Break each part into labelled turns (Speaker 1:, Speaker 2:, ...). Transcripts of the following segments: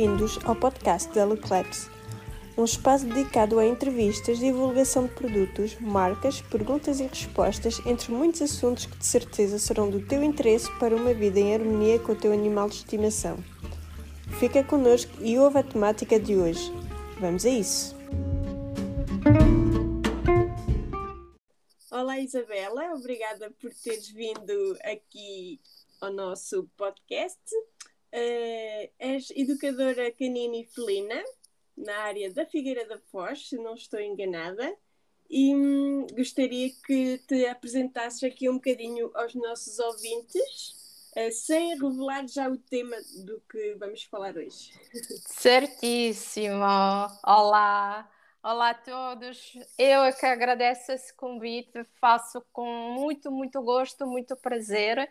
Speaker 1: bem-vindos ao podcast da Leclerc, um espaço dedicado a entrevistas, divulgação de produtos, marcas, perguntas e respostas, entre muitos assuntos que de certeza serão do teu interesse para uma vida em harmonia com o teu animal de estimação. Fica connosco e ouve a temática de hoje. Vamos a isso! Olá Isabela, obrigada por teres vindo aqui ao nosso podcast. Uh, és educadora canina e felina na área da Figueira da Foz, se não estou enganada, e hum, gostaria que te apresentasses aqui um bocadinho aos nossos ouvintes, uh, sem revelar já o tema do que vamos falar hoje.
Speaker 2: Certíssimo! Olá! Olá a todos! Eu é que agradeço esse convite, faço com muito, muito gosto, muito prazer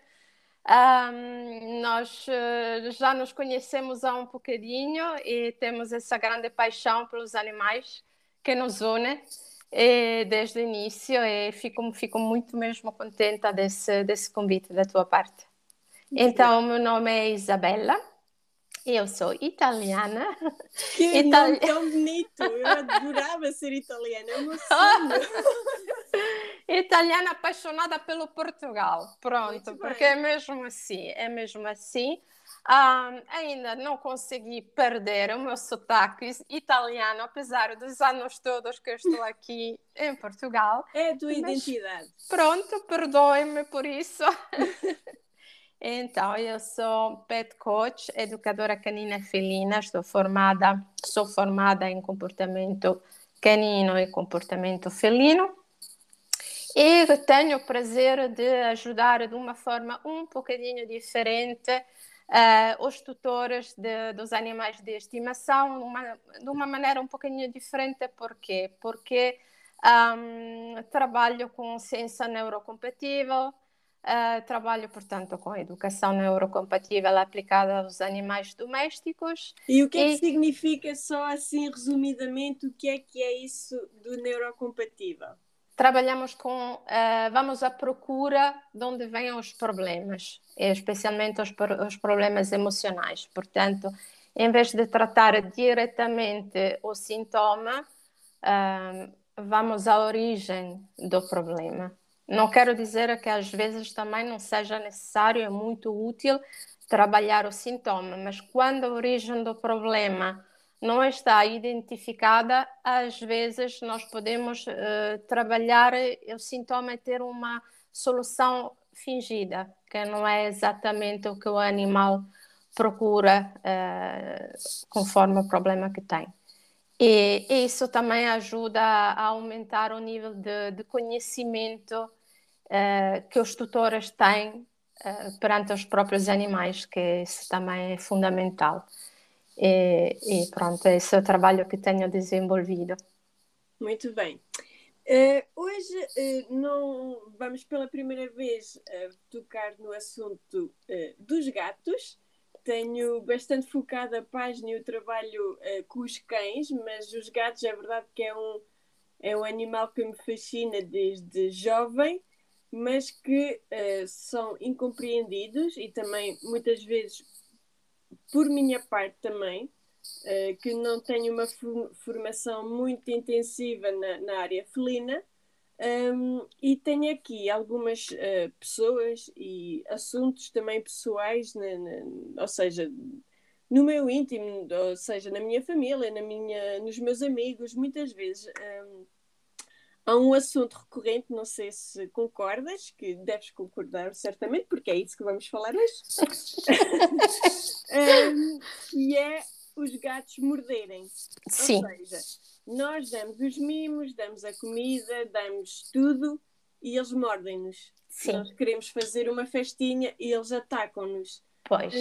Speaker 2: um, nós uh, já nos conhecemos há um bocadinho e temos essa grande paixão pelos animais que nos une e, desde o início e fico, fico muito mesmo contente desse, desse convite da tua parte. Então, meu nome é Isabella, eu sou italiana.
Speaker 1: Que Itali... tão bonito! Eu adorava ser italiana, é meu sonho.
Speaker 2: Italiana apaixonada pelo Portugal. Pronto, porque é mesmo assim, é mesmo assim. Um, ainda não consegui perder o meu sotaque italiano, apesar dos anos todos que eu estou aqui em Portugal.
Speaker 1: É a tua Mas, identidade.
Speaker 2: Pronto, perdoe-me por isso. então, eu sou pet coach, educadora canina e felina, estou formada, sou formada em comportamento canino e comportamento felino e tenho o prazer de ajudar de uma forma um bocadinho diferente uh, os tutores de, dos animais de estimação, uma, de uma maneira um pouquinho diferente. Por quê? Porque um, trabalho com ciência neurocompatível, Uh, trabalho, portanto, com educação neurocompatível aplicada aos animais domésticos.
Speaker 1: E o que é que significa, só assim resumidamente, o que é que é isso do neurocompatível?
Speaker 2: Trabalhamos com, uh, vamos à procura de onde vêm os problemas, especialmente os, os problemas emocionais. Portanto, em vez de tratar diretamente o sintoma, uh, vamos à origem do problema. Não quero dizer que às vezes também não seja necessário, é muito útil trabalhar o sintoma, mas quando a origem do problema não está identificada, às vezes nós podemos uh, trabalhar o sintoma e ter uma solução fingida, que não é exatamente o que o animal procura uh, conforme o problema que tem. E isso também ajuda a aumentar o nível de, de conhecimento uh, que os tutores têm perante os próprios animais, que isso também é fundamental. E, e pronto, esse é o trabalho que tenho desenvolvido.
Speaker 1: Muito bem. Uh, hoje uh, não vamos pela primeira vez uh, tocar no assunto dos gatos. Tenho bastante focado a página e o trabalho com os cães, mas os gatos é verdade que é um, é um animal que me fascina desde jovem, mas que são incompreendidos e também muitas vezes por minha parte também, uh, que não tenho uma formação muito intensiva na, na área felina, um, e tenho aqui algumas uh, pessoas e assuntos também pessoais, na, ou seja, no meu íntimo, ou seja, na minha família, na minha, nos meus amigos, muitas vezes. Um, há um assunto recorrente, não sei se concordas, que deves concordar certamente, porque é isso que vamos falar hoje, um, que é os gatos morderem.
Speaker 2: Sim.
Speaker 1: Ou seja, nós damos os mimos, damos a comida, damos tudo e eles mordem-nos. Nós queremos fazer uma festinha e eles atacam-nos.
Speaker 2: Pois.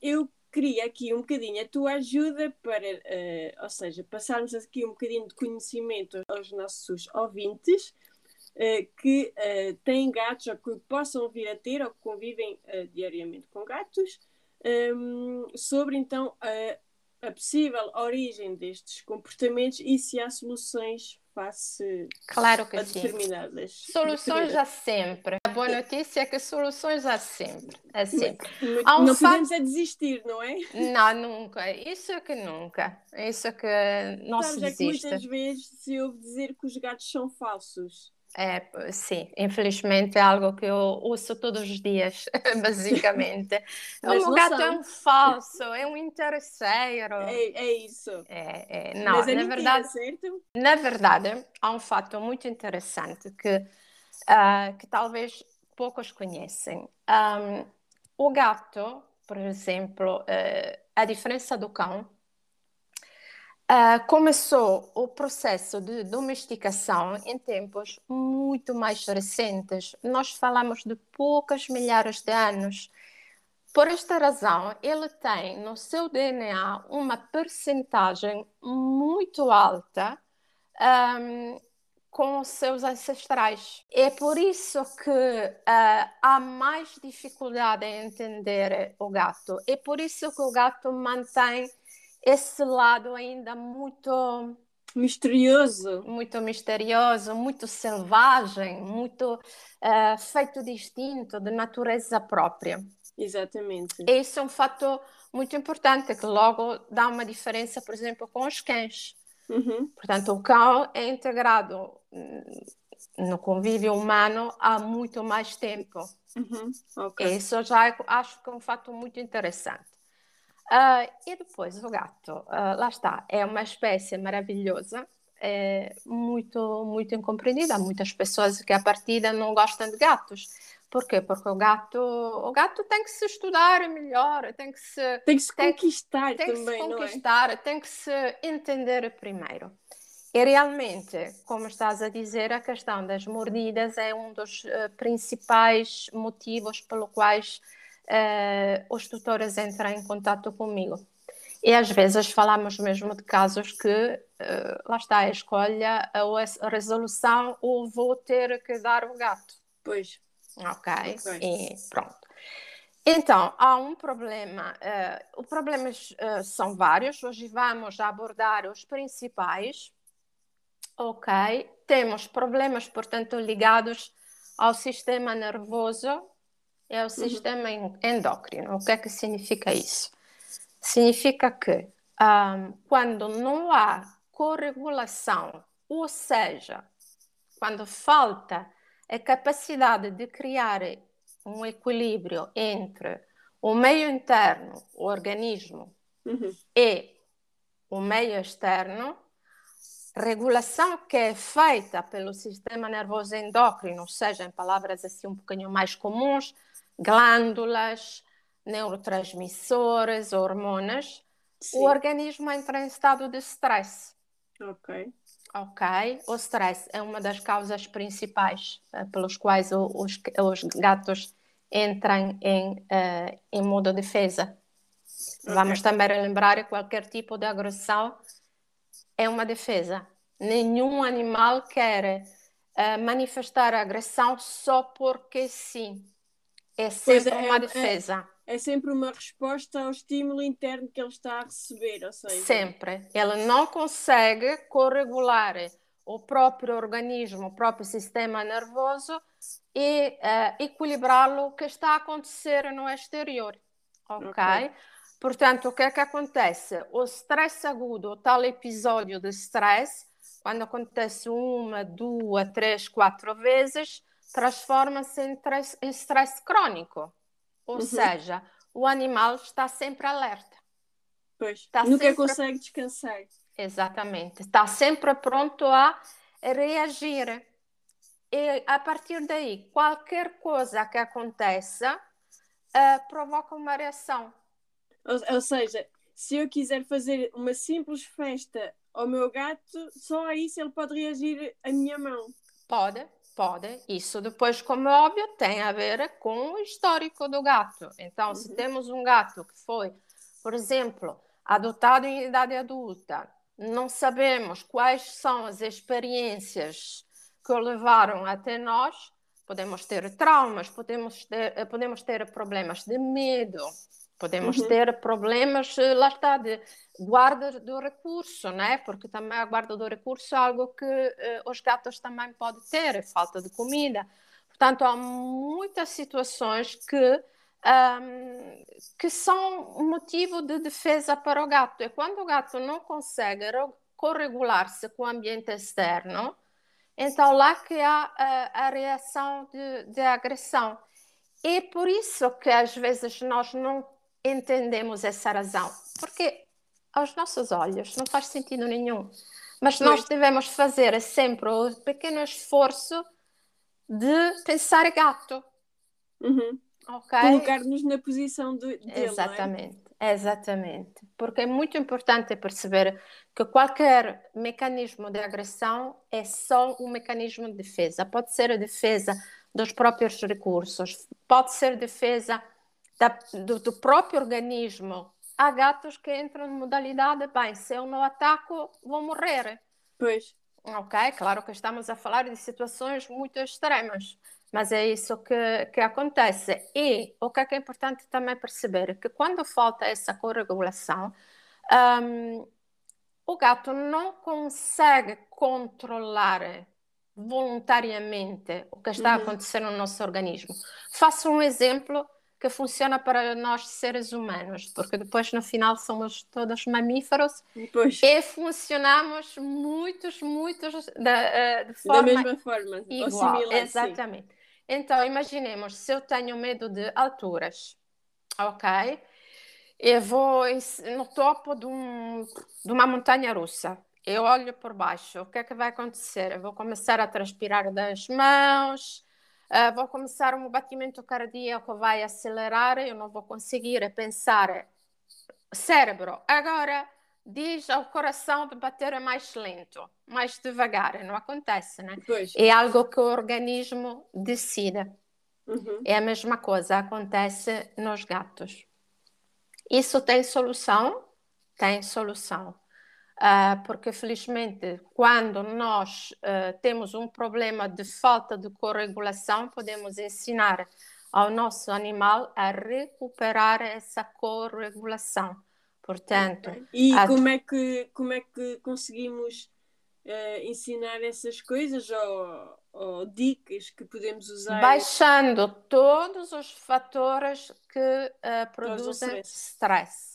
Speaker 1: Eu queria aqui um bocadinho a tua ajuda para, uh, ou seja, passarmos aqui um bocadinho de conhecimento aos nossos ouvintes uh, que uh, têm gatos ou que possam vir a ter ou que convivem diariamente com gatos, um, sobre então a possível origem destes comportamentos e se há soluções face
Speaker 2: claro que
Speaker 1: a
Speaker 2: sim.
Speaker 1: determinadas.
Speaker 2: Soluções há sempre. A boa notícia é que soluções há sempre. Há sempre.
Speaker 1: Mas,
Speaker 2: Há um
Speaker 1: não
Speaker 2: fato-
Speaker 1: podemos é desistir, não é?
Speaker 2: Não, nunca. Isso é que nunca. Isso é que não
Speaker 1: Sabes,
Speaker 2: se
Speaker 1: é que
Speaker 2: desiste.
Speaker 1: muitas vezes se ouve dizer que os gatos são falsos.
Speaker 2: É, sim, infelizmente é algo que eu ouço todos os dias, basicamente.
Speaker 1: Mas
Speaker 2: o gato
Speaker 1: são.
Speaker 2: é um falso, é um interesseiro.
Speaker 1: É, é isso.
Speaker 2: É, é, não,
Speaker 1: Mas é
Speaker 2: na verdade,
Speaker 1: certo?
Speaker 2: na verdade, há um fato muito interessante que, ah, que talvez poucos conhecem. Ahm, o gato, por exemplo, eh, a diferença do cão, ah, começou o processo de domesticação em tempos muito mais recentes. Nós falamos de poucas milhares de anos. Por esta razão, ele tem no seu DNA uma percentagem muito alta ahm, com os seus ancestrais. É por isso que ah, há mais dificuldade em entender o gato. É por isso que o gato mantém esse lado ainda muito
Speaker 1: Misterioso.
Speaker 2: muito misterioso, muito selvagem, muito ah, feito distinto, de natureza própria.
Speaker 1: Exatamente.
Speaker 2: E isso é um fator muito importante, que logo dá uma diferença, por exemplo, com os cães.
Speaker 1: Uhum.
Speaker 2: Portanto, o cão é integrado hum, no convívio humano há muito mais tempo.
Speaker 1: Uhum. Ok.
Speaker 2: Isso já acho que é um fato muito interessante. Ah, e depois o gato, ah, lá está, é uma espécie maravilhosa, é muito, muito incompreendida. Há muitas pessoas que a partida não gostam de gatos. Por quê? Porque o gato, o gato tem que se estudar melhor, tem que se
Speaker 1: Tem que se
Speaker 2: Tem-
Speaker 1: conquistar
Speaker 2: tem que se
Speaker 1: também, é?
Speaker 2: conquistar, tem que se entender primeiro. E realmente, como estás a dizer, a questão das mordidas é um dos eh, principais motivos pelo quais eh, os tutores entram em contato comigo. E às vezes falamos mesmo de casos que, eh, lá está, a escolha ou a resolução, ou vou ter que dar o gato.
Speaker 1: Pois.
Speaker 2: Ok,
Speaker 1: Ok.
Speaker 2: e pronto. Então, há um problema. eh, os problemas eh, são vários. Hoje vamos abordar os principais. Ok, temos problemas, portanto, ligados ao sistema nervoso e ao sistema en- endócrino. O que é que significa isso? Significa que ahm, quando não há corregulação, ou seja, quando falta a capacidade de criar um equilíbrio entre o meio interno, o organismo,
Speaker 1: Uhum.
Speaker 2: e o meio externo, regulação que é feita pelo sistema nervoso endócrino, ou seja, em palavras assim um pouquinho mais comuns, glândulas, neurotransmissores, hormonas,
Speaker 1: Sim.
Speaker 2: o organismo entra em estado de stress.
Speaker 1: Ok.
Speaker 2: Ok, o stress é uma das causas principais eh, pelos quais o- os, os gatos entram em, eh, em modo defesa. Vamos também lembrar que qualquer tipo de agressão é uma defesa. Nenhum animal quer eh, manifestar agressão só porque sim. É sempre
Speaker 1: é,
Speaker 2: uma
Speaker 1: é-
Speaker 2: defesa.
Speaker 1: É sempre uma resposta ao estímulo interno que ele está a receber, ou seja,
Speaker 2: Sempre. Ele não consegue corregular o próprio organismo, o próprio sistema nervoso e eh, equilibrá-lo o que está a acontecer no exterior. Ok?
Speaker 1: Ok.
Speaker 2: Portanto, o que é que acontece? O stress agudo, o tal episódio de stress, quando acontece uma, duas, três, quatro vezes, transforma-se em stress, em stress crônico. Ou
Speaker 1: Uhum.
Speaker 2: seja, o animal está sempre alerta.
Speaker 1: pois,
Speaker 2: Está
Speaker 1: nunca
Speaker 2: sempre-
Speaker 1: consegue descansar.
Speaker 2: Exatamente. Está sempre pronto a reagir. E a partir daí, qualquer coisa que aconteça eh, provoca uma reação.
Speaker 1: Ou, ou seja, se eu quiser fazer uma simples festa ao meu gato, só a isso ele pode reagir à minha mão.
Speaker 2: Pode, Isso depois, como é óbvio, tem a ver com o histórico do gato. Então, se
Speaker 1: Uhum.
Speaker 2: temos um gato que foi, por exemplo, adotado em idade adulta, não sabemos quais são as experiências que o levaram até nós, podemos ter traumas, podemos ter, podemos ter problemas de medo, Podemos uhum. ter problemas, eh, lá está, de guarda do recurso, né? porque também a guarda do recurso é algo que uh, os gatos também podem ter, falta de comida. Portanto, há muitas situações que, um, que são motivo de defesa para o gato. E quando o gato não consegue corregular-se com o ambiente externo, então lá que há a, a reação de, de agressão. E por isso que às vezes nós não entendemos essa razão, porque aos nossos olhos não faz sentido nenhum. Mas nós devemos fazer sempre o pequeno esforço de pensar gato.
Speaker 1: Uhum. Okay? Colocar-nos na posição de, dele.
Speaker 2: É? Exatamente, é? exatamente. Porque é muito importante perceber que qualquer mecanismo de agressão é só um mecanismo de defesa. Pode ser a defesa dos próprios recursos, pode ser defesa da, do, do, próprio organismo. Há gatos que entram em modalidade, bem, se eu não ataco, vou morrer.
Speaker 1: Pois.
Speaker 2: Ok, claro que estamos a falar de situações muito extremas, mas é isso que, que acontece. E o que é, que é importante também perceber que quando falta essa corregulação, um, o gato não consegue controlar voluntariamente o que está uhum. acontecendo no nosso organismo. Faço um exemplo que funciona para nós seres humanos, porque depois no final somos todos mamíferos
Speaker 1: pois.
Speaker 2: e funcionamos muitos, muitos da, eh, de forma
Speaker 1: da mesma forma,
Speaker 2: igual. Similar, Exatamente. Sim. Então, imaginemos, se eu tenho medo de alturas, ok? Eu vou no topo de, um, de uma montanha russa. Eu olho por baixo, o que é que vai acontecer? Eu vou começar a transpirar das mãos, uh, vou começar um batimento cardíaco, vai acelerar, eu não vou conseguir pensar. Cérebro, agora diz ao coração de bater mais lento, mais devagar, não acontece, né?
Speaker 1: Pois.
Speaker 2: É algo que o organismo decide.
Speaker 1: Uhum.
Speaker 2: É a mesma coisa, acontece nos gatos. Isso tem solução? Tem solução. Uh, porque felizmente quando nós uh, temos um problema de falta de corregulação, podemos ensinar ao nosso animal a recuperar essa corregulação. Portanto,
Speaker 1: e a... como é que como é que conseguimos uh, ensinar essas coisas ou, ou, dicas que podemos usar?
Speaker 2: Baixando todos os fatores que produzem stress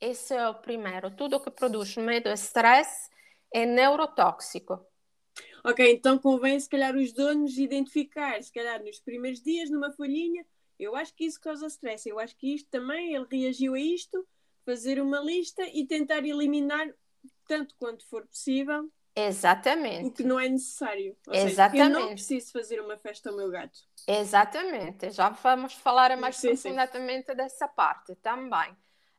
Speaker 2: esse é o primeiro. Tudo que produz medo e stress é neurotóxico.
Speaker 1: Ok, então convém se calhar os donos identificar, se calhar nos primeiros dias, numa folhinha, eu acho que isso causa stress, eu acho que isto também, ele reagiu a isto, fazer uma lista e tentar eliminar tanto quanto for possível
Speaker 2: Exatamente.
Speaker 1: O que não é necessário. Ou
Speaker 2: Exatamente.
Speaker 1: Seja, eu não preciso fazer uma festa ao meu gato.
Speaker 2: Exatamente. Já vamos falar mais sim, profundamente sim. dessa parte também.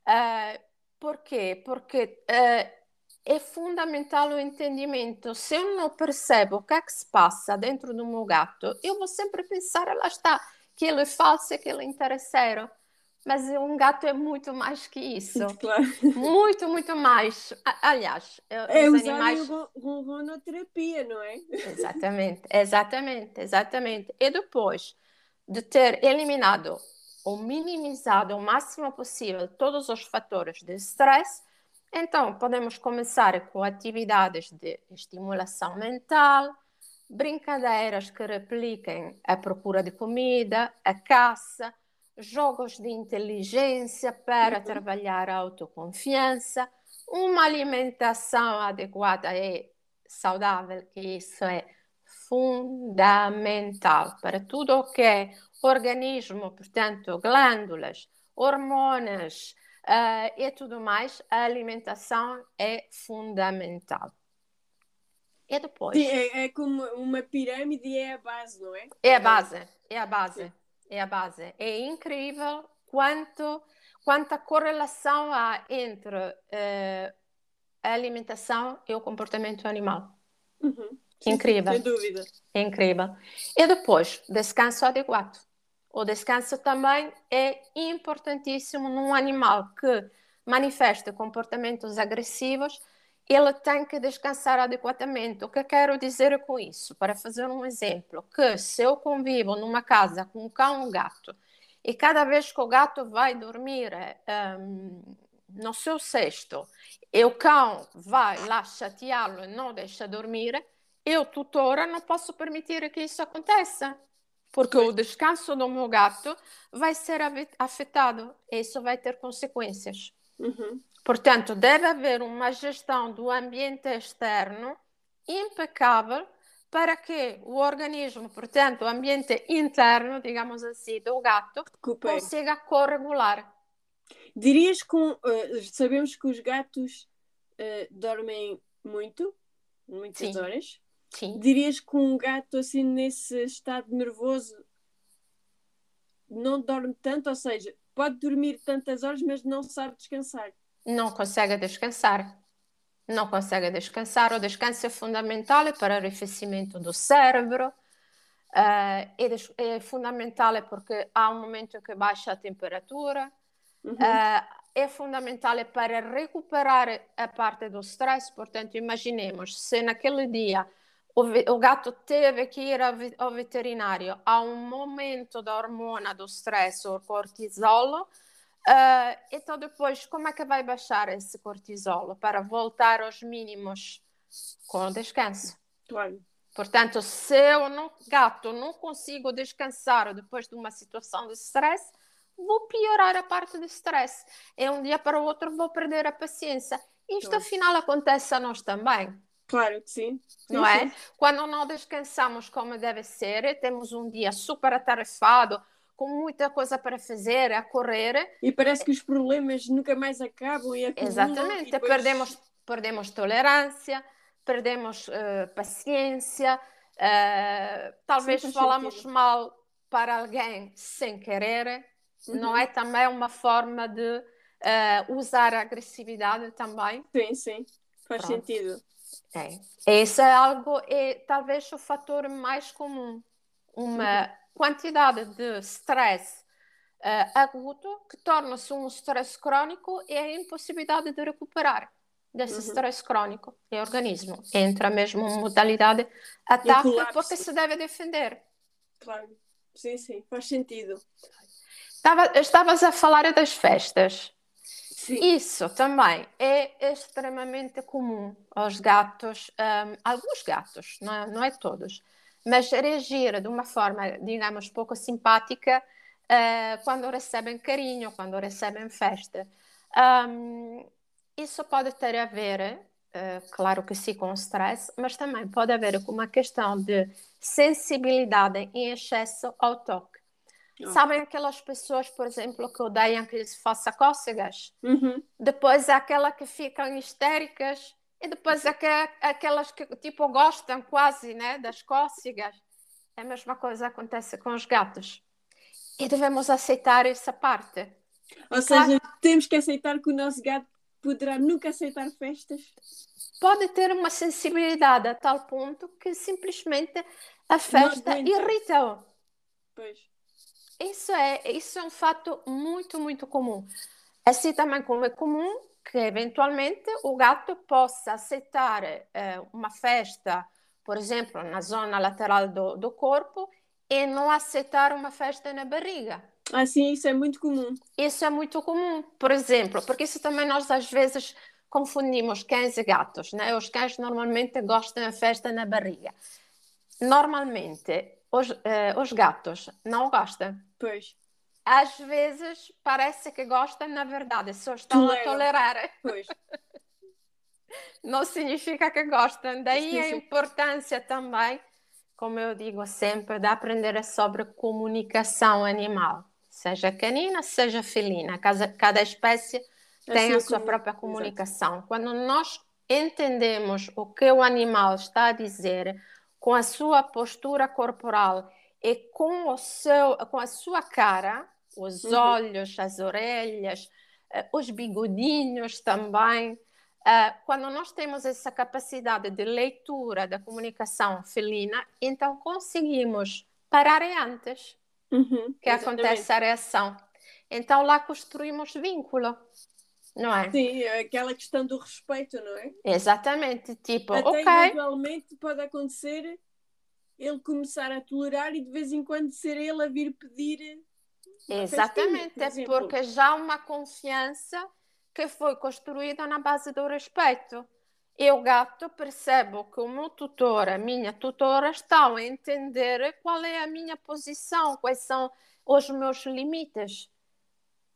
Speaker 2: Uh, por quê? Porque uh, é fundamental o entendimento. Se eu não percebo o que é que se passa dentro do meu gato, eu vou sempre pensar, lá está, que ele é falso que ele é interesseiro. Mas um gato é muito mais que isso.
Speaker 1: Claro.
Speaker 2: Muito, muito mais. Aliás,
Speaker 1: é os animais... ronronoterapia, não é?
Speaker 2: Exatamente, exatamente, exatamente. E depois de ter eliminado ou minimizado o máximo possível todos os fatores de stress, então podemos começar com atividades de estimulação mental, brincadeiras que repliquem a procura de comida, a caça, jogos de inteligência para uhum. trabalhar a autoconfiança, uma alimentação adequada e saudável, que isso é fundamental para tudo o que é organismo, portanto, glândulas, hormonas uh, e tudo mais, a alimentação é fundamental. E depois?
Speaker 1: Sim, é, é, como uma pirâmide é a base, não é?
Speaker 2: É a base, é a base, Sim. é a base. É incrível quanto, quanta correlação há entre uh, a alimentação e o comportamento animal.
Speaker 1: Uhum.
Speaker 2: Incrível.
Speaker 1: Sem dúvida.
Speaker 2: Incrível. E depois, descanso adequado. O descanso também é importantíssimo num animal que manifesta comportamentos agressivos, ele tem que descansar adequadamente. O que quero dizer com isso? Para fazer um exemplo, que se eu convivo numa casa com um cão e um gato e cada vez que o gato vai dormir um, no seu cesto e o cão vai lá chateá-lo e não deixa dormir, eu, tutora, não posso permitir que isso aconteça. Porque o descanso do meu gato vai ser afetado e isso vai ter consequências.
Speaker 1: Uhum.
Speaker 2: Portanto, deve haver uma gestão do ambiente externo impecável para que o organismo, portanto, o ambiente interno, digamos assim, do gato, Recupere. consiga corregular.
Speaker 1: Dirias que uh, sabemos que os gatos uh, dormem muito, muitas
Speaker 2: Sim.
Speaker 1: horas.
Speaker 2: Sim.
Speaker 1: Dirias que um gato assim nesse estado nervoso não dorme tanto, ou seja, pode dormir tantas horas, mas não sabe descansar.
Speaker 2: Não consegue descansar não consegue descansar. O descanso é fundamental para o arrefecimento do cérebro, uh, é, é, fundamental porque há um momento que baixa a temperatura, uhum. uh, é fundamental para recuperar a parte do stress. Portanto, imaginemos se naquele dia o, gato teve que ir ao veterinário, há um momento da hormona do stress, o cortisol Uh, então, depois, como é que vai baixar esse cortisol para voltar aos mínimos com o descanso?
Speaker 1: Claro.
Speaker 2: Portanto, se eu, não, gato, não consigo descansar depois de uma situação de stress, vou piorar a parte do stress. E um dia para o outro vou perder a paciência. Isto, afinal, acontece a nós também.
Speaker 1: Claro que sim. sim
Speaker 2: não é? Quando não descansamos como deve ser, temos um dia super atarefado, com muita coisa para fazer, a correr.
Speaker 1: E parece que os problemas nunca mais acabam e acumulam.
Speaker 2: Exatamente,
Speaker 1: e depois...
Speaker 2: perdemos, perdemos tolerância, perdemos uh, paciência, uh, talvez falamos sentido. mal para alguém sem querer. Uhum. Não é também uma forma de uh, usar a agressividade também?
Speaker 1: Sim, sim, faz Pronto. sentido.
Speaker 2: É. Esse é algo, é talvez o fator mais comum. Uma, uhum quantidade de stress uh, agudo que torna-se um stress crónico e a impossibilidade de recuperar desse uhum. stress crónico e organismo. Entra mesmo uma modalidade ataque porque se deve defender.
Speaker 1: Claro, sim, sim, faz sentido.
Speaker 2: Estava, estavas a falar das festas.
Speaker 1: Sim.
Speaker 2: Isso também é extremamente comum aos gatos, um, alguns gatos, não é, não é todos, mas reagir de uma forma, digamos, pouco simpática uh, quando recebem carinho, quando recebem festa. Um, isso pode ter a ver, uh, claro que sim, com stress, mas também pode haver com uma questão de sensibilidade em excesso ao toque. Oh. Sabem aquelas pessoas, por exemplo, que odeiam que se faça cócegas?
Speaker 1: Uhum.
Speaker 2: Depois aquela que ficam histéricas e depois aquelas que tipo gostam quase né, das cócegas. É a mesma coisa acontece com os gatos. E devemos aceitar essa parte.
Speaker 1: Ou seja, temos que aceitar que o nosso gato poderá nunca aceitar festas.
Speaker 2: Pode ter uma sensibilidade a tal ponto que simplesmente a festa irrita-o.
Speaker 1: Pois.
Speaker 2: Isso é, isso é um fato muito, muito comum. Assim também como é comum que eventualmente o gato possa aceitar eh, uma festa, por exemplo, na zona lateral do, do corpo e não aceitar uma festa na barriga.
Speaker 1: Ah, sim, isso é muito comum.
Speaker 2: Isso é muito comum, por exemplo, porque isso também nós às vezes confundimos cães e gatos, né? Os cães normalmente gostam da festa na barriga. Normalmente, os, eh, os gatos não gostam.
Speaker 1: Pois
Speaker 2: às vezes parece que gostam, na verdade, só estão a tolerar.
Speaker 1: Pois.
Speaker 2: Não significa que gostam. Daí a importância também, como eu digo sempre, de aprender sobre comunicação animal, seja canina, seja felina. Cada, cada espécie tem a, a sua própria comunicação. Exato. Quando nós entendemos o que o animal está a dizer com a sua postura corporal e com, o seu, com a sua cara, os uhum. olhos, as orelhas, uh, os bigodinhos também. Uh, quando nós temos essa capacidade de leitura da comunicação felina, então conseguimos parar antes
Speaker 1: uhum,
Speaker 2: que acontece a reação. Então lá construímos vínculo, não é?
Speaker 1: Sim, é aquela questão do respeito, não é?
Speaker 2: Exatamente, tipo,
Speaker 1: Até
Speaker 2: ok.
Speaker 1: eventualmente pode acontecer ele começar a tolerar e de vez em quando ser ele a vir pedir
Speaker 2: Exatamente,
Speaker 1: festinha,
Speaker 2: por porque já há uma confiança que foi construída na base do respeito. Eu, gato, percebo que o meu tutor, a minha tutora, estão a entender qual é a minha posição, quais são os meus limites.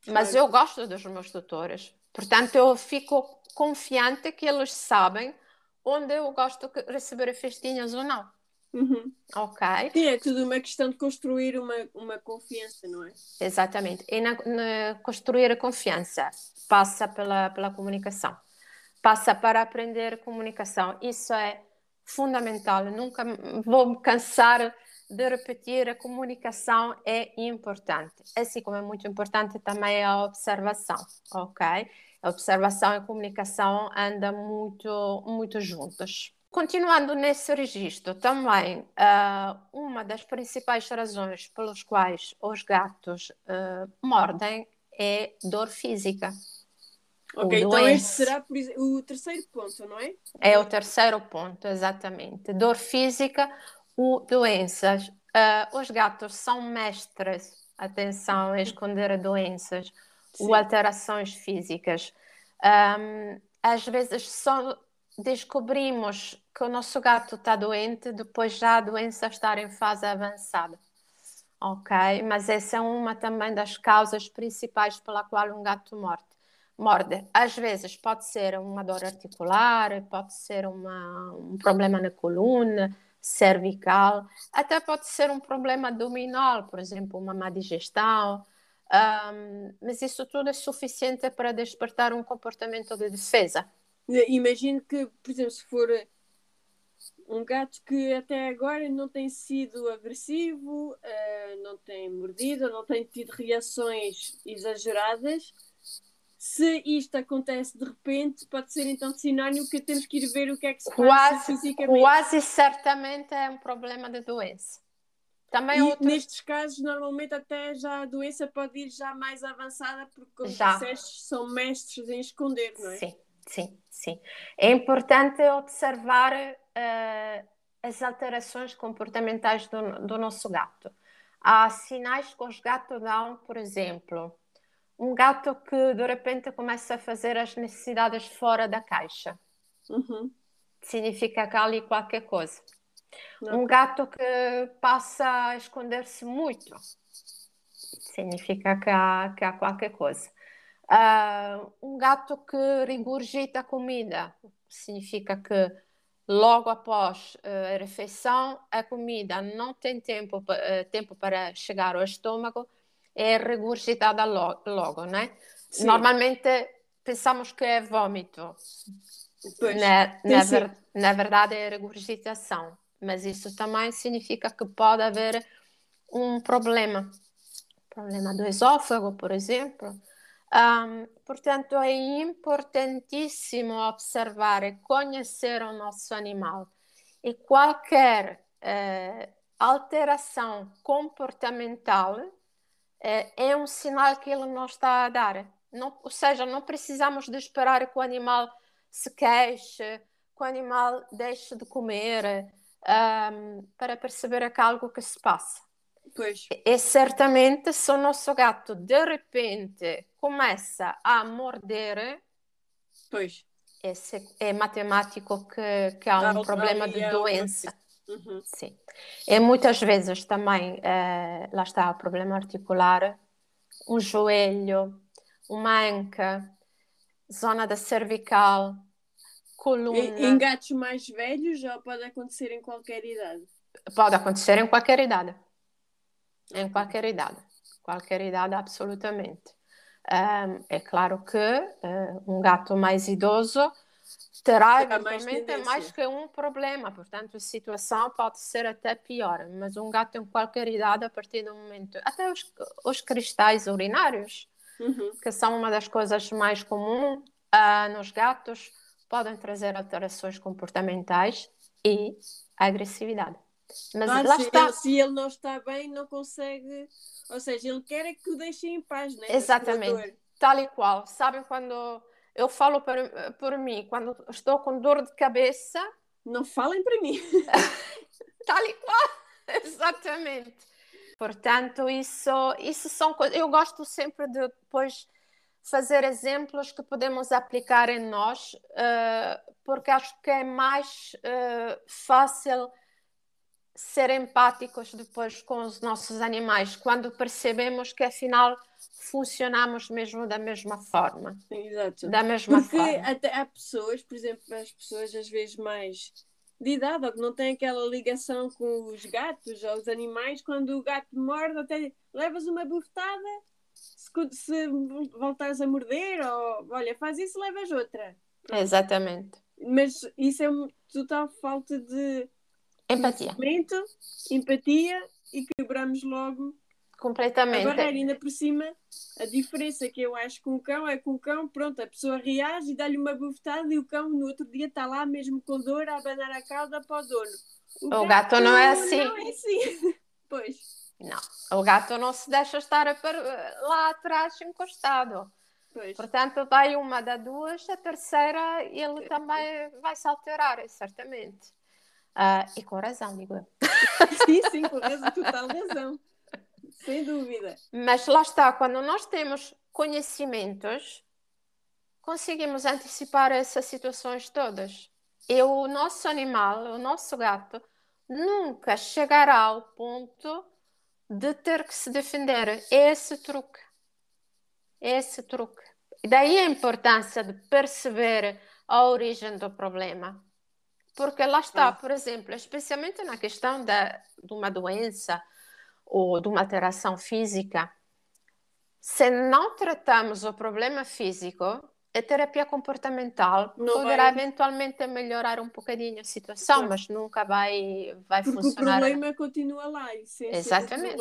Speaker 2: Mas eu gosto dos meus tutores. Portanto, eu fico confiante que eles sabem onde eu gosto de receber festinhas ou não.
Speaker 1: Uhum.
Speaker 2: Ok?
Speaker 1: Sim, é tudo uma questão de construir uma, uma confiança, não é?
Speaker 2: Exatamente. E na, na construir a confiança passa pela, pela comunicação. Passa para aprender comunicação. Isso é fundamental. Nunca vou me cansar de repetir, a comunicação é importante. Assim como é muito importante também a observação, ok? A observação e a comunicação andam muito, muito juntas. Continuando nesse registro, também uh, uma das principais razões pelas quais os gatos uh, mordem é dor física.
Speaker 1: Ok, então este será o terceiro ponto, não é?
Speaker 2: É o terceiro ponto, exatamente. Dor física o doenças. Uh, os gatos são mestres, atenção, a esconder doenças Sim. ou alterações físicas. Um, às vezes só descobrimos que o nosso gato está doente depois já a doença estar em fase avançada. Ok? Mas essa é uma também das causas principais pela qual um gato morde. Morde. Às vezes pode ser uma dor articular, pode ser uma, um problema na coluna, cervical, até pode ser um problema abdominal, por exemplo, uma má digestão, um, mas isso tudo é suficiente para despertar um comportamento de defesa.
Speaker 1: Imagino que, por exemplo, se for um gato que até agora não tem sido agressivo, uh, não tem mordido, não tem tido reações exageradas, se isto acontece de repente, pode ser então sinónimo que temos que ir ver o que é que se
Speaker 2: quase,
Speaker 1: passa fisicamente.
Speaker 2: Quase certamente é um problema de doença.
Speaker 1: Também e outro... nestes casos, normalmente até já a doença pode ir já mais avançada, porque como já. disseste, são mestres em esconder, não é?
Speaker 2: Sim, sim, sim. É importante observar uh, as alterações comportamentais do, do nosso gato. Há sinais que os gatos dão, por exemplo, um gato que de repente começa a fazer as necessidades fora da caixa.
Speaker 1: Uhum.
Speaker 2: Significa que há ali qualquer coisa. Não. Um gato que passa a esconder-se muito. Significa que há, que há qualquer coisa. Uh, um gato que regurgita a comida. Significa que logo após uh, a refeição, a comida não tem tempo, uh, tempo para chegar ao estômago é regurgitada logo, logo né? Normalmente pensamos que é vômito. Na, na, ver, na, verdade é regurgitação, mas isso também significa que pode haver um problema, problema do esôfago, por exemplo. Um, portanto, é importantíssimo observar e conhecer o nosso animal e qualquer uh, alteração comportamental é, é um sinal que ele não está a dar. Não, ou seja, não precisamos de esperar que o animal se queixe, que o animal deixe de comer um, para perceber que algo que se passa.
Speaker 1: Pois.
Speaker 2: E certamente se o nosso gato de repente começa a morder,
Speaker 1: pois.
Speaker 2: Esse é matemático que, que há um problema de doença.
Speaker 1: Uhum.
Speaker 2: Sim. E muitas vezes também, eh, lá está o problema articular, um joelho, uma anca, zona da cervical, coluna.
Speaker 1: Em, em gatos mais velhos já pode acontecer em qualquer idade?
Speaker 2: Pode acontecer em qualquer idade. Em qualquer idade. Qualquer idade, absolutamente. É claro que uh, um gato mais idoso terá eventualmente mais, mais que um problema, portanto a situação pode ser até pior, mas um gato em qualquer idade, a partir do momento, até os, os cristais urinários,
Speaker 1: uhum.
Speaker 2: que são uma das coisas mais comuns uh, nos gatos, podem trazer alterações comportamentais e agressividade.
Speaker 1: Mas ah, lá se está. Ele, se ele não está bem, não consegue. Ou seja, ele quer é que o deixem em paz, né?
Speaker 2: Exatamente. Tal e qual. Sabem quando eu falo por, por mim, quando estou com dor de cabeça.
Speaker 1: Não falem para mim.
Speaker 2: Tal e qual, exatamente. Portanto, isso, isso são coisas. Eu gosto sempre de depois fazer exemplos que podemos aplicar em nós, uh, porque acho que é mais uh, fácil ser empáticos depois com os nossos animais, quando percebemos que afinal funcionamos mesmo da mesma forma.
Speaker 1: Exato.
Speaker 2: Da mesma
Speaker 1: Porque
Speaker 2: forma.
Speaker 1: até há pessoas, por exemplo, as pessoas às vezes mais de idade ou que não têm aquela ligação com os gatos ou os animais, quando o gato morde, até levas uma bufetada, se, se voltares a morder, ou olha, faz isso, levas outra.
Speaker 2: Exatamente.
Speaker 1: Mas isso é uma total falta de
Speaker 2: Empatia.
Speaker 1: empatia e quebramos logo
Speaker 2: Completamente.
Speaker 1: a barreira. Ainda por cima, a diferença que eu acho com o cão é que o cão, pronto, a pessoa reage e dá-lhe uma bufetada e o cão no outro dia está lá mesmo com dor a abanar a cauda para o dono.
Speaker 2: O, o gato, gato, não é assim.
Speaker 1: Não é assim. pois.
Speaker 2: Não, o gato não se deixa estar lá atrás encostado.
Speaker 1: Pois.
Speaker 2: Portanto, vai uma da duas, a terceira ele também vai se alterar, certamente. Uh, e com razão, digo eu.
Speaker 1: Sim, sim, com razão, total razão. Sem dúvida.
Speaker 2: Mas lá está, quando nós temos conhecimentos, conseguimos antecipar essas situações todas. E o nosso animal, o nosso gato, nunca chegará ao ponto de ter que se defender. É esse truque. É esse truque. Daí a importância de perceber a origem do problema. Porque lá está, por exemplo, especialmente na questão da, de uma doença ou de uma alteração física, se não tratamos o problema físico, a terapia comportamental não poderá vai... eventualmente melhorar um bocadinho a situação, mas nunca vai, vai
Speaker 1: Porque
Speaker 2: funcionar.
Speaker 1: Porque o problema continua lá.
Speaker 2: Exatamente.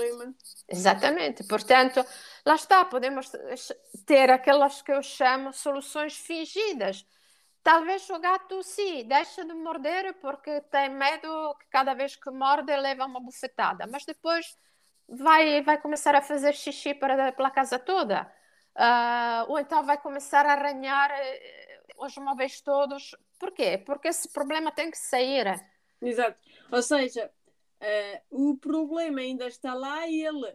Speaker 2: Exatamente. Portanto, lá está, podemos ter aquelas que eu chamo soluções fingidas Talvez o gato, sim, deixe de morder porque tem medo que cada vez que morde leva uma bufetada, mas depois vai, vai começar a fazer xixi para, pela casa toda. Uh, ou então vai começar a arranhar uh, os móveis todos. Por quê? Porque esse problema tem que sair.
Speaker 1: Exato. Ou seja, uh, o problema ainda está lá e ele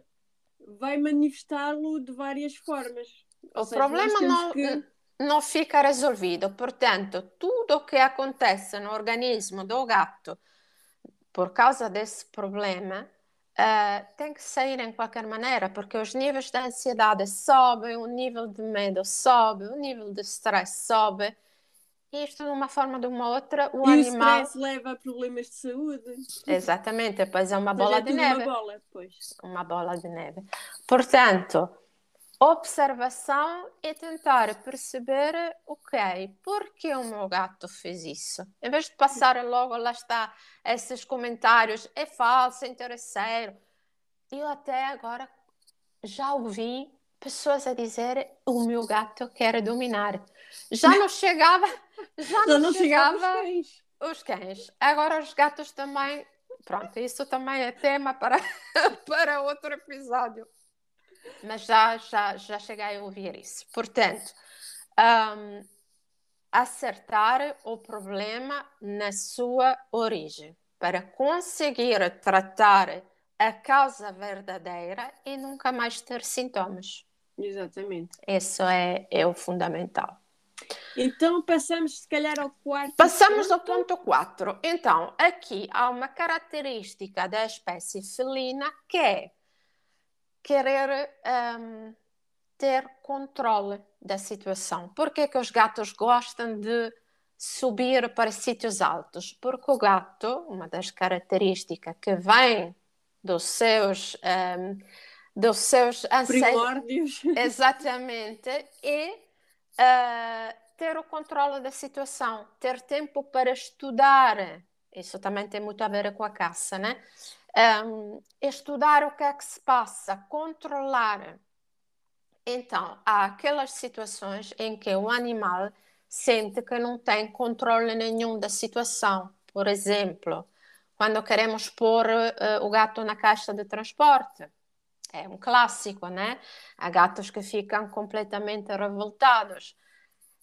Speaker 1: vai manifestá-lo de várias formas.
Speaker 2: O seja, problema não. Que não fica resolvido. Portanto, tudo que acontece no organismo do gato por causa desse problema uh, tem que sair em qualquer maneira, porque os níveis de ansiedade sobem, o nível de medo sobe, o nível de stress sobe. E isto, de uma forma ou de uma outra, o
Speaker 1: e
Speaker 2: animal.
Speaker 1: o stress leva a problemas de saúde.
Speaker 2: Exatamente, depois é uma bola é de neve.
Speaker 1: Uma bola, pois.
Speaker 2: Uma bola de neve. Portanto, observação e tentar perceber, ok, por que o meu gato fez isso? Em vez de passar logo, lá está, esses comentários, é falso, é interesseiro. Eu até agora já ouvi pessoas a dizer o meu gato quer dominar. Já não chegava, já não, não chegava, chegava os, cães. os cães. Agora os gatos também, pronto, isso também é tema para, para outro episódio mas já, já, já cheguei a ouvir isso. Portanto, um, acertar o problema na sua origem para conseguir tratar a causa verdadeira e nunca mais ter sintomas.
Speaker 1: Exatamente.
Speaker 2: Isso é, é o fundamental.
Speaker 1: Então passamos se calhar ao quarto.
Speaker 2: Passamos ponto. ao ponto 4. Então, aqui há uma característica da espécie felina que é querer um, ter controle da situação. Por que, que os gatos gostam de subir para sítios altos? Porque o gato, uma das características que vem dos seus um, dos seus
Speaker 1: primórdios
Speaker 2: exatamente é uh, ter o controle da situação, ter tempo para estudar. Isso também tem muito a ver com a caça, né? Um, estudar o que é que se passa, controlar. Então, há aquelas situações em que o animal sente que não tem controle nenhum da situação. Por exemplo, quando queremos pôr uh, o gato na caixa de transporte. É um clássico, né? Há gatos que ficam completamente revoltados.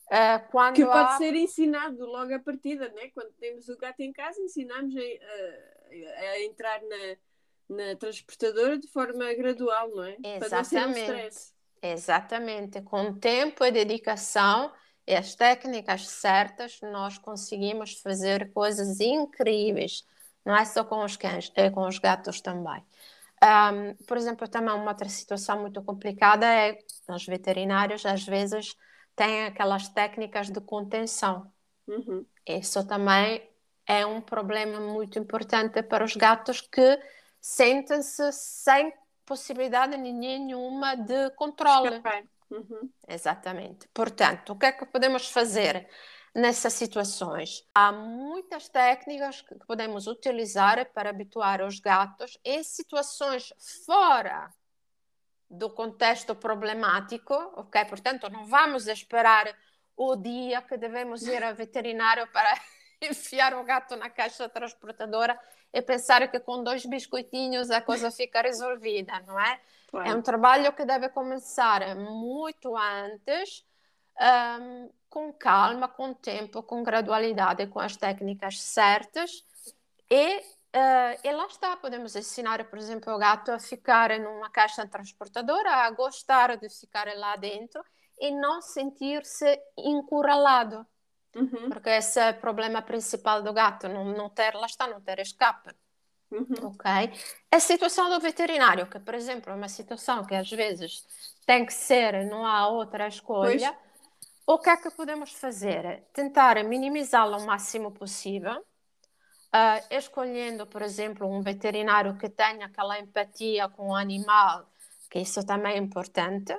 Speaker 1: Uh, quando que pode há... ser ensinado logo a partida, né? Quando temos o gato em casa, ensinamos a, a, entrar na, na transportadora de forma gradual, não é?
Speaker 2: Exatamente. Um Exatamente. Com tempo e dedicação e as técnicas certas, nós conseguimos fazer coisas incríveis. Não é só com os cães, é com os gatos também. Um, por exemplo, também uma outra situação muito complicada é os veterinários às vezes têm aquelas técnicas de contenção. Uhum. Isso também é um problema muito importante para os gatos que sentem-se sem possibilidade nenhuma de controle. Uhum. Exatamente. Portanto, o que é que podemos fazer nessas situações? Há muitas técnicas que podemos utilizar para habituar os gatos em situações fora do contexto problemático, ok? Portanto, não vamos esperar o dia que devemos ir ao veterinário para enfiar o gato na caixa transportadora e pensar que com dois biscoitinhos a coisa fica resolvida, não é? Claro. É um trabalho que deve começar muito antes, um, com calma, com tempo, com gradualidade, com as técnicas certas e Uh, e lá está, podemos ensinar, por exemplo, o gato a ficar numa caixa transportadora, a gostar de ficar lá dentro e não sentir-se encurralado. Uhum. Porque esse é o problema principal do gato, não, não ter, lá está, não ter escape. Uhum. Ok? A situação do veterinário, que, por exemplo, é uma situação que às vezes tem que ser, não há outra escolha. Pois. O que é que podemos fazer? Tentar minimizá-la o máximo possível uh, escolhendo, por exemplo, um veterinário que tenha aquela empatia com o animal, que isso também é importante,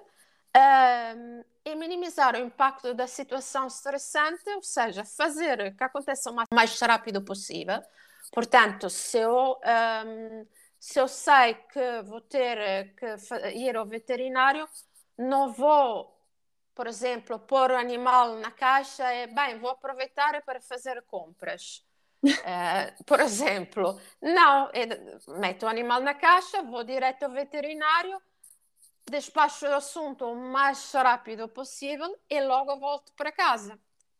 Speaker 2: uh, e minimizar o impacto da situação estressante, ou seja, fazer que aconteça o mais rápido possível. Portanto, se eu, um, se eu sei que vou ter que ir ao veterinário, não vou por exemplo, pôr o animal na caixa e, bem, vou aproveitar para fazer compras. Uh, por exemplo, não, meto o animal na caixa, vou direto ao veterinário, despacho o assunto o mais rápido possível e logo volto para casa.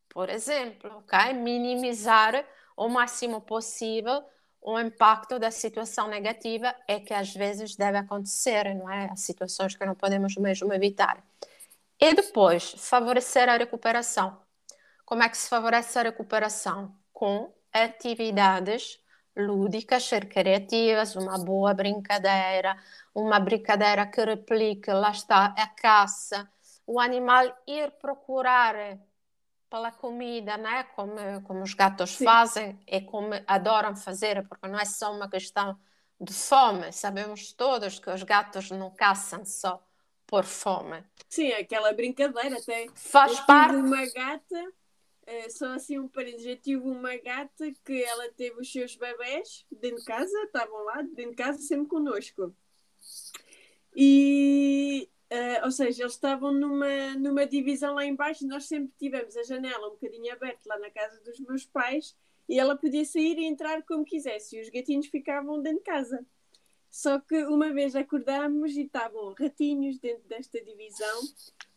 Speaker 2: Por exemplo, ok? Minimizar o máximo possível o impacto da situação negativa é que às vezes deve acontecer, não é? As situações que não podemos mesmo evitar. E depois, favorecer a recuperação. Como é que se favorece a recuperação? Com atividades lúdicas, recreativas, uma boa brincadeira, uma brincadeira que replique, lá está, a caça, o animal ir procurar pela comida, né? como, como os gatos Sim. fazem e como adoram fazer, porque não é só uma questão de fome, sabemos todos que os gatos não caçam só por fome.
Speaker 1: Sim, aquela brincadeira até.
Speaker 2: Faz parte. de
Speaker 1: uma gata Uh, só assim um parênteses, eu tive uma gata que ela teve os seus bebés dentro de casa, estavam lá dentro de casa sempre connosco. E, uh, ou seja, eles estavam numa, numa divisão lá embaixo nós sempre tivemos a janela um bocadinho aberta lá na casa dos meus pais e ela podia sair e entrar como quisesse e os gatinhos ficavam dentro de casa. Só que uma vez acordámos e estavam ratinhos dentro desta divisão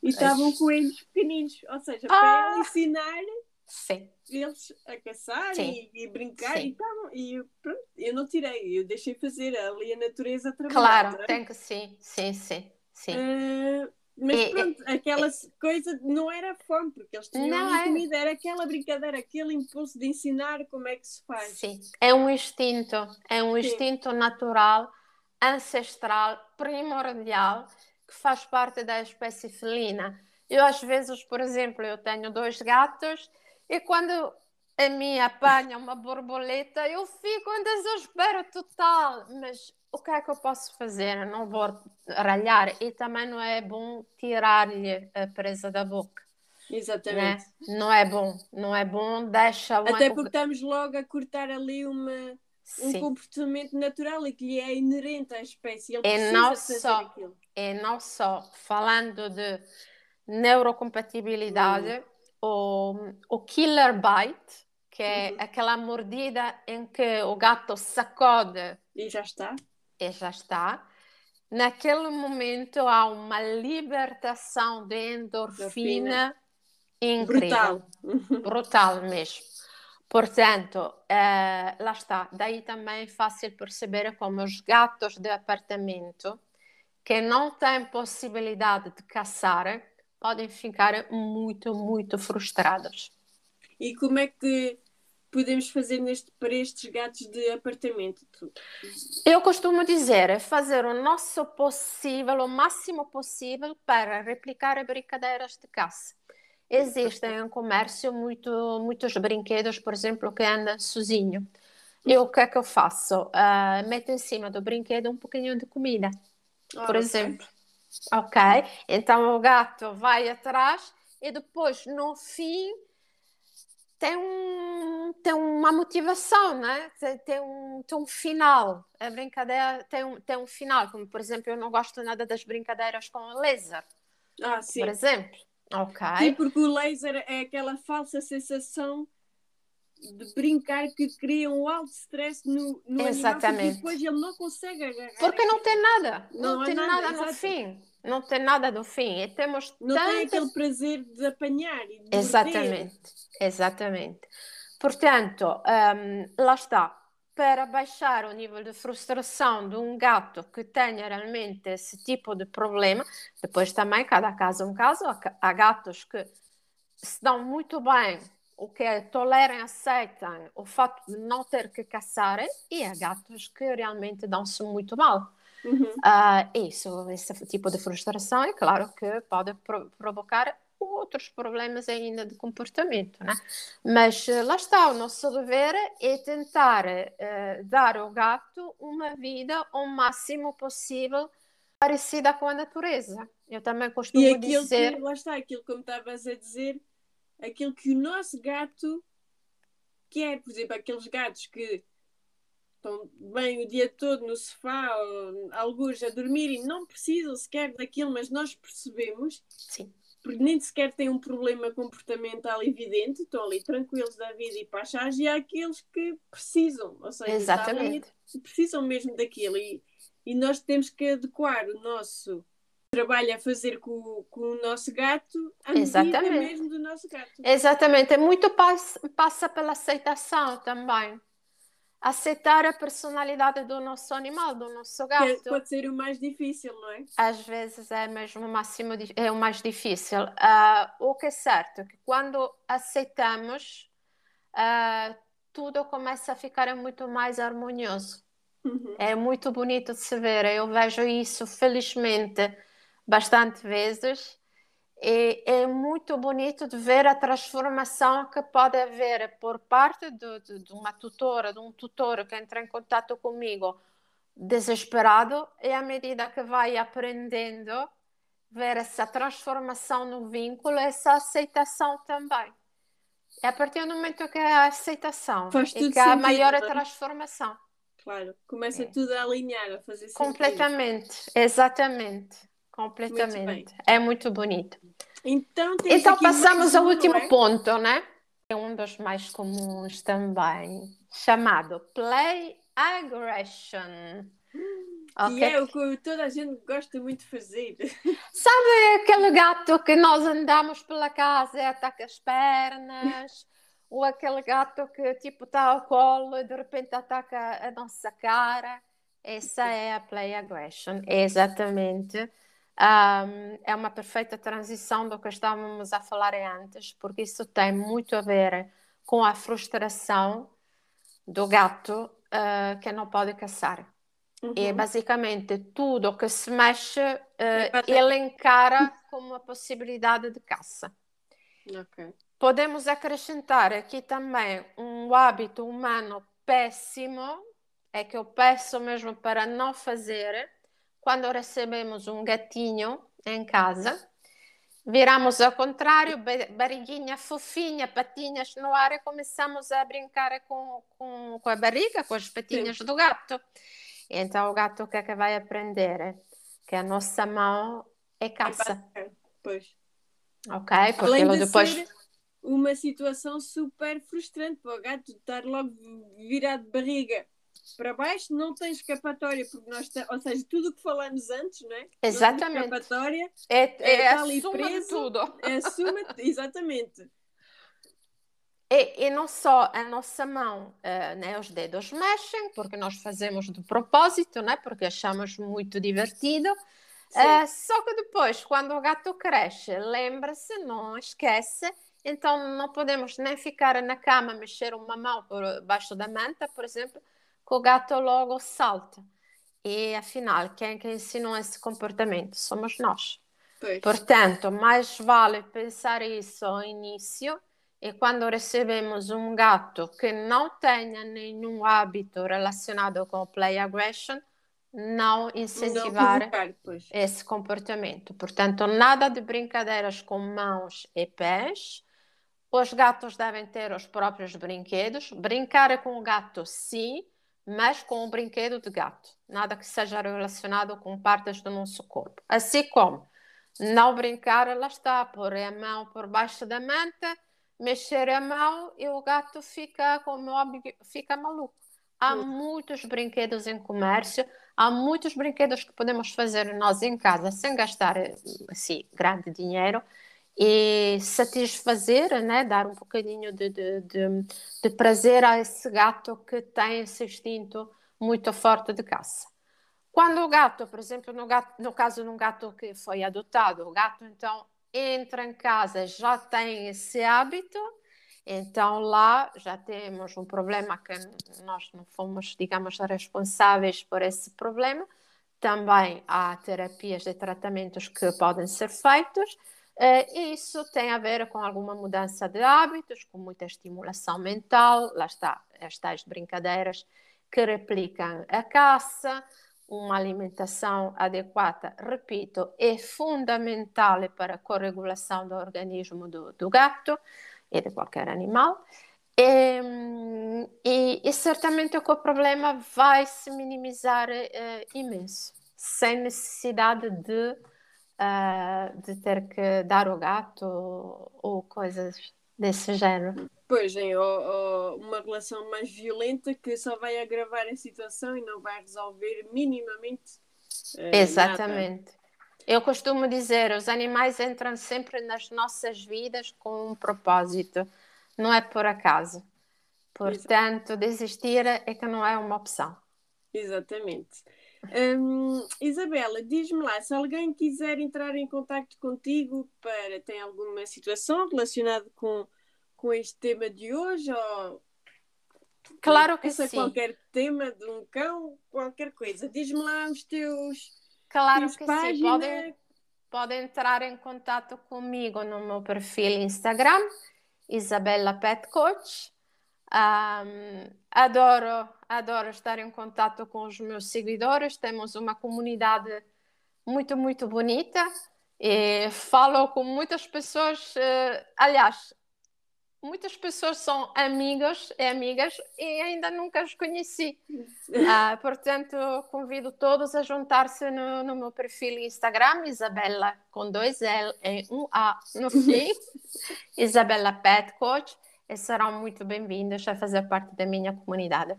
Speaker 1: e estavam coelhos pequeninos, ou seja, ah! para ela ensinar
Speaker 2: Sim.
Speaker 1: eles a caçar e, e, brincar sim. e estavam. E pronto, eu não tirei, eu deixei fazer ali a natureza trabalhar.
Speaker 2: Claro, é? tem que sim, sim, sim. sim.
Speaker 1: Uh, mas e, pronto, e, aquela coisa não era fome, porque eles tinham não comida, era aquela brincadeira, aquele impulso de ensinar como é que se faz.
Speaker 2: Sim, é um instinto, é um sim. instinto natural, ancestral, primordial que faz parte da espécie felina. Eu, às vezes, por exemplo, eu tenho dois gatos e quando a minha apanha uma borboleta, eu fico em desespero total. Mas o que é que eu posso fazer? Eu não vou ralhar e também não é bom tirar-lhe a presa da boca.
Speaker 1: Exatamente.
Speaker 2: Né? Não é bom, não é bom, deixa
Speaker 1: Até porque estamos logo a cortar ali uma, um comportamento natural e que lhe é inerente à espécie. Ele
Speaker 2: e não só, aquilo. E não só, falando de neurocompatibilidade, hum. o, o killer bite, que é uhum. aquela mordida em que o gato sacode.
Speaker 1: E já está.
Speaker 2: E já está. Naquele momento há uma libertação de endorfina, endorfina. incrível. Brutal. Brutal mesmo. Portanto, uh, lá está. Daí também é fácil perceber como os gatos de apartamento que não têm possibilidade de caçar podem ficar muito, muito frustrados.
Speaker 1: E como é que podemos fazer neste, para estes gatos de apartamento?
Speaker 2: Eu costumo dizer é fazer o nosso possível, o máximo possível para replicar brincadeiras de caça. Existem em comércio muito, muitos brinquedos, por exemplo, que andam sozinho. E o que é que eu faço? Uh, meto em cima do brinquedo um pouquinho de comida, oh, por exemplo. Ok? Então o gato vai atrás e depois, no fim, tem, um, tem uma motivação, né? Tem, tem, um, tem um final. A brincadeira tem um, tem um final, como por exemplo, eu não gosto nada das brincadeiras com laser.
Speaker 1: Ah, sim.
Speaker 2: Por exemplo. Ok.
Speaker 1: Sim, porque o laser é aquela falsa sensação de brincar que cria um alto stress no, no Exatamente. animal, depois ele não consegue agarrar.
Speaker 2: Porque não tem nada, não, não tem nada, nada no fim. Não tem nada no fim. E temos
Speaker 1: não tantas... tem aquele prazer de apanhar e de
Speaker 2: Exatamente, morder. exatamente. Portanto, um, lá está para baixar o nível de frustração de um gato que tenha realmente esse tipo de problema. Depois também, cada caso é um caso. Há gatos que se dão muito bem, o que é, toleram, aceitam o fato de não ter que caçarem, e há gatos que realmente dão-se muito mal. Uhum. Uh, isso, esse tipo de frustração, é claro que pode pro provocar outros problemas ainda de comportamento, né? Mas eh, lá está, o nosso dever é tentar uh, dar ao gato uma vida o máximo possível parecida com a natureza. Eu também costumo e dizer...
Speaker 1: Que, lá está, aquilo como estavas a dizer, aquilo que o nosso gato quer, por exemplo, aqueles gatos que estão bem o dia todo no sofá, ou, alguns a dormir e não precisam sequer daquilo, mas nós percebemos
Speaker 2: Sim
Speaker 1: nem sequer têm um problema comportamental evidente, estão ali tranquilos da vida e pachás, e há aqueles que precisam, ou seja,
Speaker 2: Exatamente.
Speaker 1: precisam mesmo daquilo. E, e nós temos que adequar o nosso trabalho a fazer com, com o nosso gato à medida mesmo do nosso gato.
Speaker 2: Exatamente, é muito passa, passa pela aceitação também aceitar a personalidade do nosso animal, do nosso gato.
Speaker 1: Que pode ser o mais difícil, não é?
Speaker 2: Às vezes é mesmo o máximo é o mais difícil. Uh, o que é certo é que quando aceitamos, uh, tudo começa a ficar muito mais harmonioso. Uhum. É muito bonito de se ver. Eu vejo isso, felizmente, bastante vezes. E é muito bonito de ver a transformação que pode haver por parte de, de, de uma tutora, de um tutor que entra em contato comigo desesperado, e à medida que vai aprendendo, ver essa transformação no vínculo, essa aceitação também. É a partir do momento que há aceitação Faz e que há maior é? transformação.
Speaker 1: Claro, começa é. tudo a alinhar, a fazer sentido.
Speaker 2: Completamente, exatamente. Completamente. Muito é muito bonito.
Speaker 1: Então,
Speaker 2: então passamos ao último é? ponto, né? É um dos mais comuns também, chamado Play Aggression.
Speaker 1: Okay. Que é o que toda a gente gosta muito de fazer.
Speaker 2: Sabe aquele gato que nós andamos pela casa e ataca as pernas? Ou aquele gato que tipo está ao colo e de repente ataca a nossa cara? Essa é a play aggression, exatamente. Um, é uma perfeita transição do que estávamos a falar antes, porque isso tem muito a ver com a frustração do gato uh, que não pode caçar. Uhum. E basicamente tudo que se mexe, uh, ele encara como uma possibilidade de caça.
Speaker 1: Okay.
Speaker 2: Podemos acrescentar aqui também um hábito humano péssimo, é que eu peço mesmo para não fazer, quando recebemos um gatinho em casa, viramos ao contrário, barriguinha fofinha, patinhas no ar e começamos a brincar com, com, com a barriga, com as patinhas Sim. do gato. Então o gato o que é que vai aprender? Que a nossa mão é caça.
Speaker 1: Pois.
Speaker 2: Ok, porque Além de depois.
Speaker 1: Ser uma situação super frustrante para o gato estar logo virado de barriga para baixo não tem escapatória, porque nós, ou seja, tudo o que falamos antes, não é?
Speaker 2: Exatamente.
Speaker 1: Não escapatória
Speaker 2: é, é, é a suma preso, de tudo.
Speaker 1: É a suma, exatamente.
Speaker 2: E, e, não só a nossa mão, uh, né, os dedos mexem, porque nós fazemos de propósito, né, porque achamos muito divertido. Uh, só que depois, quando o gato cresce, lembra-se, não esquece, então não podemos nem ficar na cama, mexer uma mão por baixo da manta, por exemplo, que o gato logo salta. E afinal, quem que ensinou esse comportamento? Somos nós. Pois. Portanto, mais vale pensar isso ao início e quando recebemos um gato que não tenha nenhum hábito relacionado com play aggression, não incentivar não esse comportamento. Portanto, nada de brincadeiras com mãos e pés. Os gatos devem ter os próprios brinquedos. Brincar com o gato, sim, mas com o brinquedo de gato. Nada que seja relacionado com partes do nosso corpo. Assim como não brincar, lá está, pôr a mão por baixo da manta mexer a mão e o gato fica, como óbvio, fica maluco. Há muitos brinquedos em comércio, há muitos brinquedos que podemos fazer nós em casa sem gastar assim, grande dinheiro e satisfazer, né? dar um bocadinho de, de, de, de prazer a esse gato que tem esse instinto muito forte de caça. Quando o gato, por exemplo, no, gato, no caso de um gato que foi adotado, o gato então entra em casa já tem esse hábito, então lá já temos um problema que nós não fomos, digamos, responsáveis por esse problema. Também há terapias e tratamentos que podem ser feitos. Uh, isso tem a ver com alguma mudança de hábitos, com muita estimulação mental, lá está, as tais brincadeiras que replicam a caça, uma alimentação adequada, repito, é fundamental para a corregulação do organismo do, do gato e de qualquer animal. E, e, e, certamente que o problema vai se minimizar uh, imenso, sem necessidade de, uh, de ter que dar o gato ou, ou coisas desse género.
Speaker 1: Pois, é, ou, ou uma relação mais violenta que só vai agravar a situação e não vai resolver minimamente.
Speaker 2: Uh, Exatamente. Nada. Eu costumo dizer, os animais entram sempre nas nossas vidas com um propósito, não é por acaso. Portanto, desistir é que não é uma opção.
Speaker 1: Exatamente. Hum, Isabela, diz-me lá, se alguém quiser entrar em contato contigo para tem alguma situação relacionada com com este tema de hoje? Ou
Speaker 2: claro que sim.
Speaker 1: qualquer tema de um cão, qualquer coisa. Diz-me lá os teus.
Speaker 2: Claro teus que página. sim. Podem, podem entrar em contato comigo no meu perfil Instagram, Isabella Pet Coach. Um, adoro, adoro estar em contato com os meus seguidores. Temos uma comunidade muito, muito bonita. E falo com muitas pessoas. Uh, aliás, muitas pessoas são amigas e amigas e ainda nunca os conheci. Uh, portanto, convido todos a juntar-se no, no, meu perfil Instagram, Isabela com dois L e um A no fim, Isabela Pet Coach, serão muito bem-vindas a fazer parte da minha comunidade.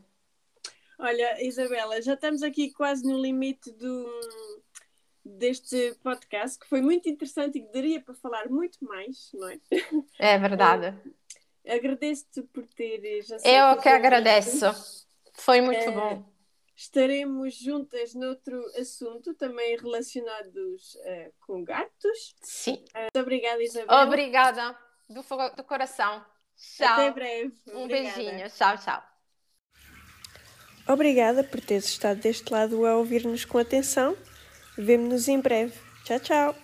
Speaker 1: Olha, Isabela, já estamos aqui quase no limite do, deste podcast, que foi muito interessante e que daria para falar muito mais, não é?
Speaker 2: É verdade.
Speaker 1: Agradeço-te por teres
Speaker 2: Eu que agradeço. Foi muito é, bom.
Speaker 1: Estaremos juntas noutro assunto, também relacionados uh, com gatos.
Speaker 2: Sim.
Speaker 1: Uh, muito obrigada, Isabel.
Speaker 2: Obrigada, do, do coração. Tchau.
Speaker 1: Até breve.
Speaker 2: Um obrigada. beijinho. Tchau, tchau.
Speaker 1: Obrigada por teres estado deste lado a ouvir-nos com atenção. Vemo-nos em breve. Tchau, tchau.